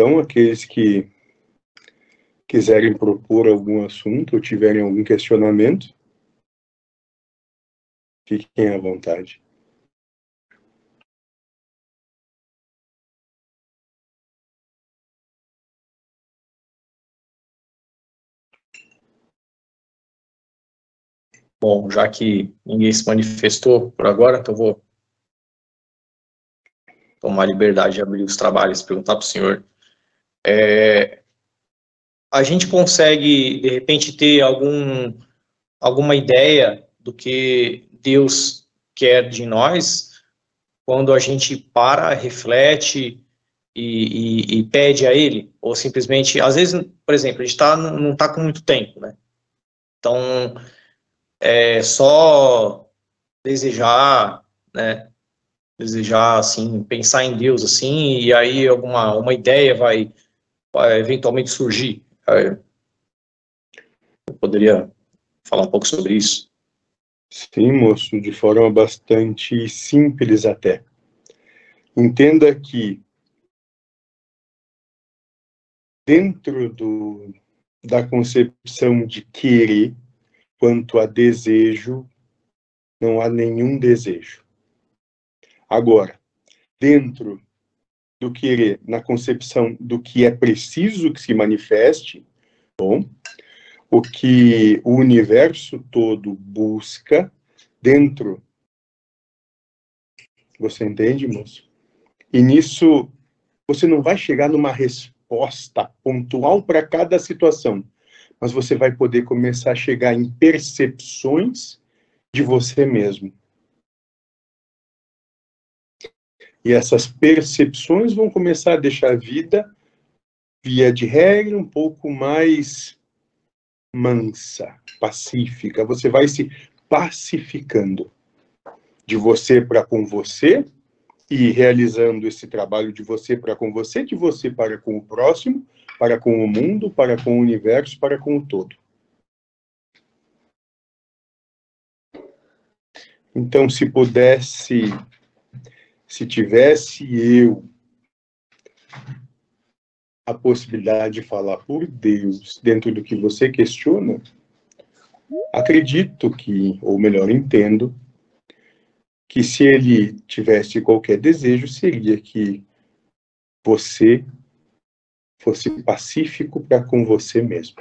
então, aqueles que quiserem propor algum assunto ou tiverem algum questionamento, fiquem à vontade. Bom, já que ninguém se manifestou por agora, então vou tomar liberdade de abrir os trabalhos, perguntar para o senhor. É, a gente consegue, de repente, ter algum, alguma ideia do que Deus quer de nós quando a gente para, reflete e, e, e pede a Ele? Ou simplesmente, às vezes, por exemplo, a gente tá, não está com muito tempo, né? Então, é só desejar, né? Desejar, assim, pensar em Deus, assim, e aí alguma uma ideia vai, vai eventualmente surgir. Eu poderia falar um pouco sobre isso? Sim, moço, de forma bastante simples até. Entenda que dentro do, da concepção de querer, quanto a desejo, não há nenhum desejo. Agora, dentro do querer, na concepção do que é preciso que se manifeste, bom, o que o universo todo busca dentro. Você entende, moço? E nisso, você não vai chegar numa resposta pontual para cada situação mas você vai poder começar a chegar em percepções de você mesmo. E essas percepções vão começar a deixar a vida, via de regra, um pouco mais mansa, pacífica. Você vai se pacificando de você para com você e realizando esse trabalho de você para com você, de você para com o próximo, para com o mundo, para com o universo, para com o todo. Então, se pudesse, se tivesse eu a possibilidade de falar por Deus dentro do que você questiona, acredito que, ou melhor, entendo, que se ele tivesse qualquer desejo, seria que você fosse pacífico para com você mesmo.